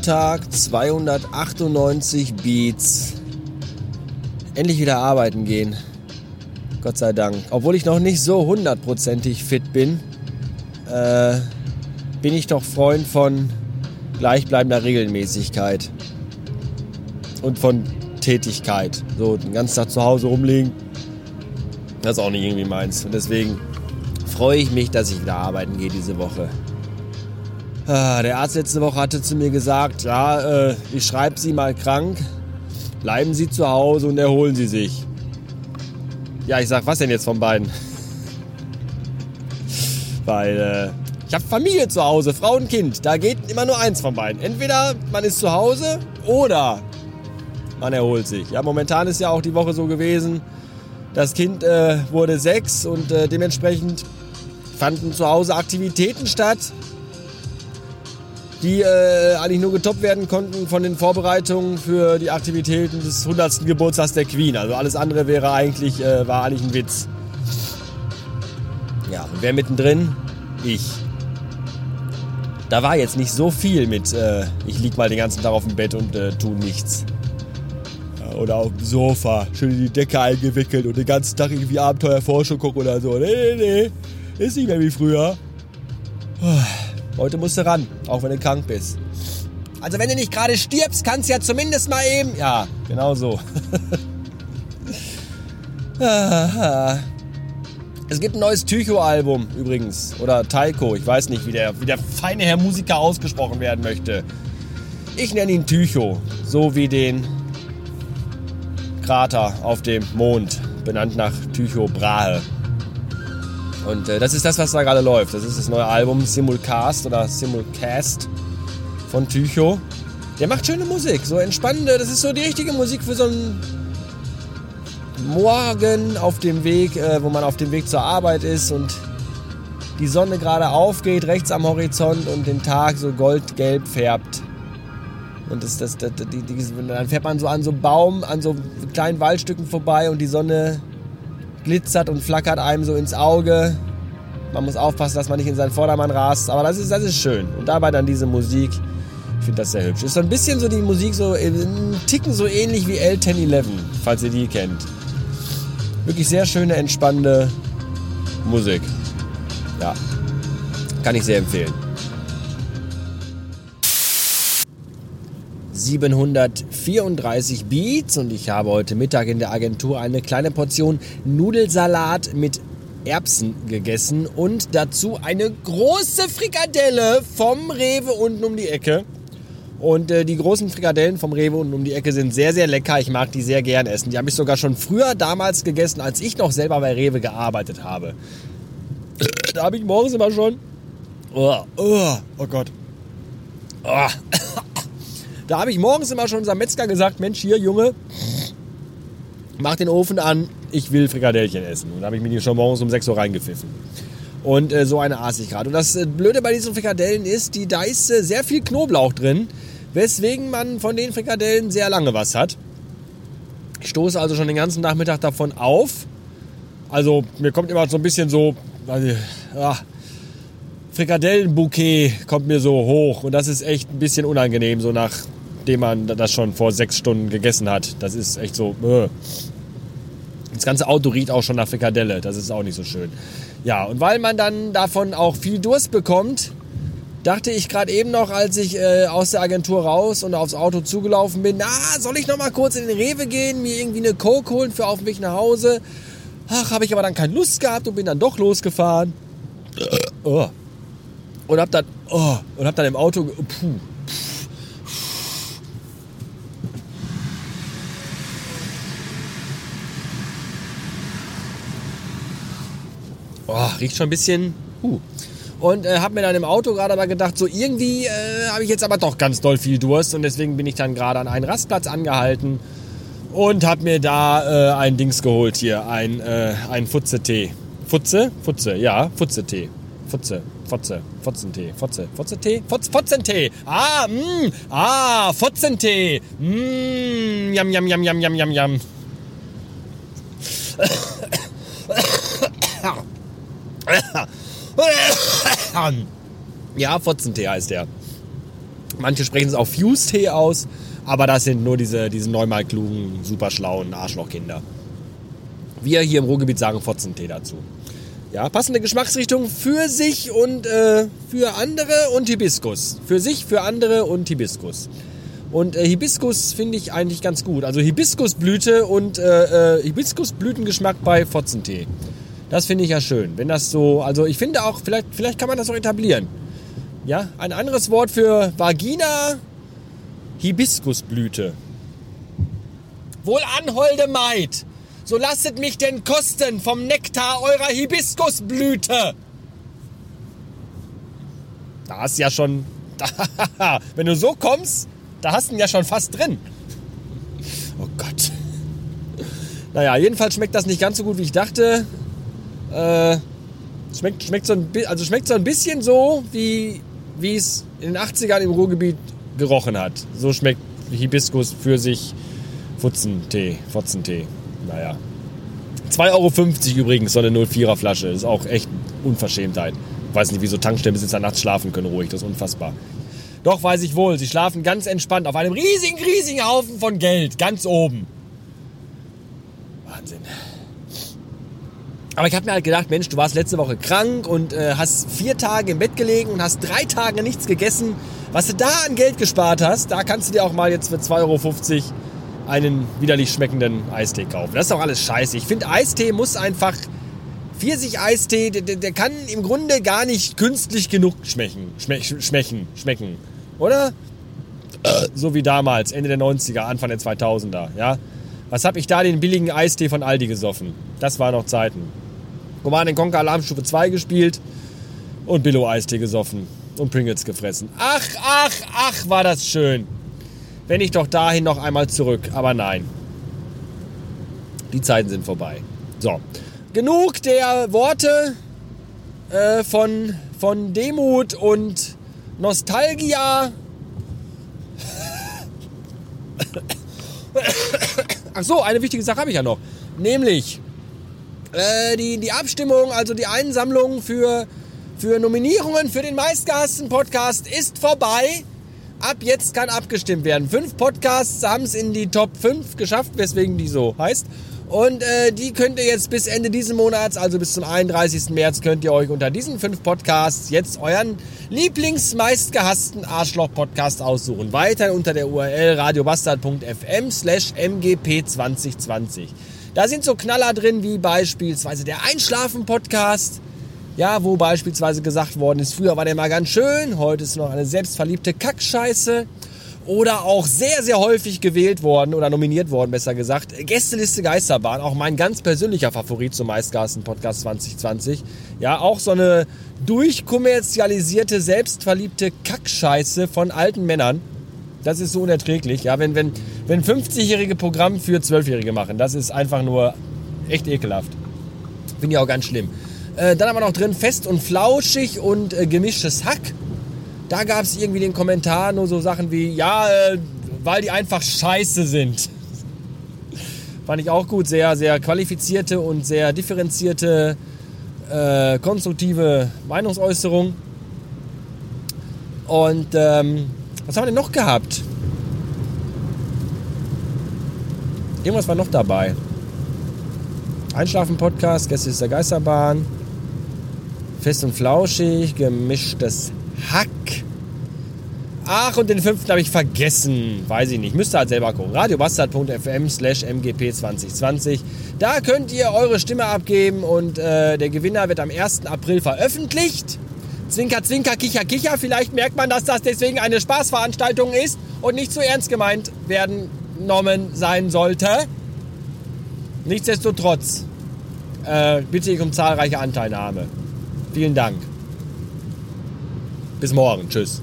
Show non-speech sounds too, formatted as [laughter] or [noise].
Montag 298 Beats. Endlich wieder arbeiten gehen. Gott sei Dank. Obwohl ich noch nicht so hundertprozentig fit bin, äh, bin ich doch Freund von gleichbleibender Regelmäßigkeit. Und von Tätigkeit. So den ganzen Tag zu Hause rumliegen, das ist auch nicht irgendwie meins. Und deswegen freue ich mich, dass ich wieder arbeiten gehe diese Woche. Ah, der Arzt letzte Woche hatte zu mir gesagt, ja, äh, ich schreibe Sie mal krank, bleiben Sie zu Hause und erholen Sie sich. Ja, ich sag, was denn jetzt von beiden? [laughs] Weil äh, ich habe Familie zu Hause, Frau und Kind. Da geht immer nur eins von beiden. Entweder man ist zu Hause oder man erholt sich. Ja, momentan ist ja auch die Woche so gewesen. Das Kind äh, wurde sechs und äh, dementsprechend fanden zu Hause Aktivitäten statt, die äh, eigentlich nur getoppt werden konnten von den Vorbereitungen für die Aktivitäten des 100. Geburtstags der Queen. Also alles andere wäre eigentlich, äh, war eigentlich ein Witz. Ja, und wer mittendrin? Ich. Da war jetzt nicht so viel mit, äh, ich lieg mal den ganzen Tag auf dem Bett und äh, tu nichts. Oder auf dem Sofa, schön in die Decke eingewickelt und den ganzen Tag irgendwie Abenteuerforschung gucken oder so. Nee, nee, nee. Ist nicht mehr wie früher. Heute musst du ran, auch wenn du krank bist. Also wenn du nicht gerade stirbst, kannst du ja zumindest mal eben... Ja, genau so. [laughs] es gibt ein neues Tycho-Album übrigens. Oder Taiko, ich weiß nicht, wie der, wie der feine Herr Musiker ausgesprochen werden möchte. Ich nenne ihn Tycho, so wie den Krater auf dem Mond, benannt nach Tycho Brahe. Und äh, das ist das, was da gerade läuft. Das ist das neue Album Simulcast oder Simulcast von Tycho. Der macht schöne Musik, so entspannende. Das ist so die richtige Musik für so einen Morgen auf dem Weg, äh, wo man auf dem Weg zur Arbeit ist und die Sonne gerade aufgeht, rechts am Horizont und den Tag so goldgelb färbt. Und das, das, das, die, die, dann fährt man so an so Baum, an so kleinen Waldstücken vorbei und die Sonne glitzert und flackert einem so ins Auge. Man muss aufpassen, dass man nicht in seinen Vordermann rast. Aber das ist, das ist schön. Und dabei dann diese Musik. Ich finde das sehr hübsch. Ist so ein bisschen so die Musik so ein Ticken so ähnlich wie L1011, falls ihr die kennt. Wirklich sehr schöne, entspannende Musik. Ja. Kann ich sehr empfehlen. 734 Beats und ich habe heute Mittag in der Agentur eine kleine Portion Nudelsalat mit Erbsen gegessen und dazu eine große Frikadelle vom Rewe unten um die Ecke. Und äh, die großen Frikadellen vom Rewe unten um die Ecke sind sehr, sehr lecker. Ich mag die sehr gern essen. Die habe ich sogar schon früher damals gegessen, als ich noch selber bei Rewe gearbeitet habe. Da habe ich morgens immer schon... Oh, oh, oh Gott. Oh. Da habe ich morgens immer schon unserem Metzger gesagt, Mensch, hier Junge, mach den Ofen an, ich will Frikadellchen essen. Und da habe ich mir die schon morgens um 6 Uhr reingepfiffen. Und äh, so eine aß ich gerade. Und das äh, Blöde bei diesen Frikadellen ist, die, da ist äh, sehr viel Knoblauch drin, weswegen man von den Frikadellen sehr lange was hat. Ich stoße also schon den ganzen Nachmittag davon auf. Also mir kommt immer so ein bisschen so, also, Frikadellenbouquet kommt mir so hoch und das ist echt ein bisschen unangenehm, so nach nachdem man das schon vor sechs Stunden gegessen hat. Das ist echt so. Äh. Das ganze Auto riecht auch schon nach Frikadelle. Das ist auch nicht so schön. Ja, und weil man dann davon auch viel Durst bekommt, dachte ich gerade eben noch, als ich äh, aus der Agentur raus und aufs Auto zugelaufen bin, na, soll ich noch mal kurz in den Rewe gehen, mir irgendwie eine Coke holen für auf Weg nach Hause? Ach, habe ich aber dann keine Lust gehabt und bin dann doch losgefahren. Oh. Und hab dann, oh, und hab dann im Auto, puh, Oh, riecht schon ein bisschen. Uh. Und äh, habe mir dann im Auto gerade aber gedacht, so irgendwie äh, habe ich jetzt aber doch ganz doll viel Durst und deswegen bin ich dann gerade an einen Rastplatz angehalten und habe mir da äh, ein Dings geholt hier, ein, äh, ein Futze-Tee. Futze? Futze, ja, Futze-Tee. Futze, Fotze, Fotzentee, Fotze, Fotze-Tee, Fotz, Fotzentee. Ah, mh, mm, ah, Fotzentee. Mh, yam, yam, yam, yam, yam, yam, yam. [laughs] ja, Fotzentee heißt der. Manche sprechen es auch Fuse-Tee aus, aber das sind nur diese, diese neunmal klugen, super schlauen Arschlochkinder. Wir hier im Ruhrgebiet sagen Fotzentee dazu. Ja, passende Geschmacksrichtung für sich und äh, für andere und Hibiskus. Für sich, für andere und Hibiskus. Und äh, Hibiskus finde ich eigentlich ganz gut. Also Hibiskusblüte und äh, äh, Hibiskusblütengeschmack bei Fotzentee. Das finde ich ja schön. Wenn das so, also ich finde auch, vielleicht, vielleicht kann man das auch etablieren. Ja, ein anderes Wort für Vagina, Hibiskusblüte. Wohl anholde Maid, so lasset mich denn kosten vom Nektar eurer Hibiskusblüte. Da hast du ja schon, [laughs] wenn du so kommst, da hast du ihn ja schon fast drin. Oh Gott. Naja, jedenfalls schmeckt das nicht ganz so gut, wie ich dachte. Äh, schmeckt, schmeckt, so ein, also schmeckt so ein bisschen so, wie, es in den 80ern im Ruhrgebiet gerochen hat. So schmeckt Hibiskus für sich Futzentee, Fotzentee. Naja. 2,50 Euro übrigens, so eine 04er Flasche. Ist auch echt Unverschämtheit. Weiß nicht, wieso Tankstellenbesitzer nachts schlafen können ruhig. Das ist unfassbar. Doch weiß ich wohl, sie schlafen ganz entspannt auf einem riesigen, riesigen Haufen von Geld. Ganz oben. Wahnsinn. Aber ich habe mir halt gedacht, Mensch, du warst letzte Woche krank und äh, hast vier Tage im Bett gelegen und hast drei Tage nichts gegessen. Was du da an Geld gespart hast, da kannst du dir auch mal jetzt für 2,50 Euro einen widerlich schmeckenden Eistee kaufen. Das ist doch alles scheiße. Ich finde, Eistee muss einfach... Pfirsich-Eistee, der, der, kann im Grunde gar nicht künstlich genug schmecken. schmecken, schmecken. Oder? So wie damals, Ende der 90er, Anfang der 2000er. Ja? Was habe ich da den billigen Eistee von Aldi gesoffen? Das waren noch Zeiten. Command Conquer Alarmstufe 2 gespielt und Billo Eistee gesoffen und Pringles gefressen. Ach, ach, ach, war das schön. Wenn ich doch dahin noch einmal zurück, aber nein. Die Zeiten sind vorbei. So, genug der Worte äh, von, von Demut und Nostalgia. Ach so, eine wichtige Sache habe ich ja noch. Nämlich äh, die, die Abstimmung, also die Einsammlung für, für Nominierungen für den meistgehassten Podcast ist vorbei. Ab jetzt kann abgestimmt werden. Fünf Podcasts haben es in die Top 5 geschafft, weswegen die so heißt. Und äh, die könnt ihr jetzt bis Ende dieses Monats, also bis zum 31. März, könnt ihr euch unter diesen fünf Podcasts jetzt euren Lieblingsmeistgehassten Arschloch-Podcast aussuchen. Weiter unter der URL radiobastard.fm slash mgp2020. Da sind so Knaller drin wie beispielsweise der Einschlafen-Podcast. Ja, wo beispielsweise gesagt worden ist, früher war der mal ganz schön, heute ist noch eine selbstverliebte Kackscheiße. Oder auch sehr, sehr häufig gewählt worden oder nominiert worden, besser gesagt. Gästeliste Geisterbahn, auch mein ganz persönlicher Favorit zum Meistgasten Podcast 2020. Ja, auch so eine durchkommerzialisierte, selbstverliebte Kackscheiße von alten Männern. Das ist so unerträglich. Ja, wenn, wenn, wenn 50-jährige Programm für 12-Jährige machen, das ist einfach nur echt ekelhaft. Finde ich auch ganz schlimm. Äh, dann haben wir noch drin fest und flauschig und äh, gemischtes Hack. Da gab es irgendwie den Kommentar nur so Sachen wie, ja, äh, weil die einfach scheiße sind. [laughs] Fand ich auch gut. Sehr, sehr qualifizierte und sehr differenzierte, äh, konstruktive Meinungsäußerung. Und ähm, was haben wir denn noch gehabt? Irgendwas war noch dabei. Einschlafen-Podcast, Gäste ist der Geisterbahn. Fest und flauschig, gemischtes Hack. Ach, und den fünften habe ich vergessen. Weiß ich nicht. Müsst ihr halt selber gucken. radiobastard.fm slash mgp2020. Da könnt ihr eure Stimme abgeben und äh, der Gewinner wird am 1. April veröffentlicht. Zwinker, zwinker, kicher, kicher. Vielleicht merkt man, dass das deswegen eine Spaßveranstaltung ist und nicht zu ernst gemeint werden genommen sein sollte. Nichtsdestotrotz äh, bitte ich um zahlreiche Anteilnahme. Vielen Dank. Bis morgen. Tschüss.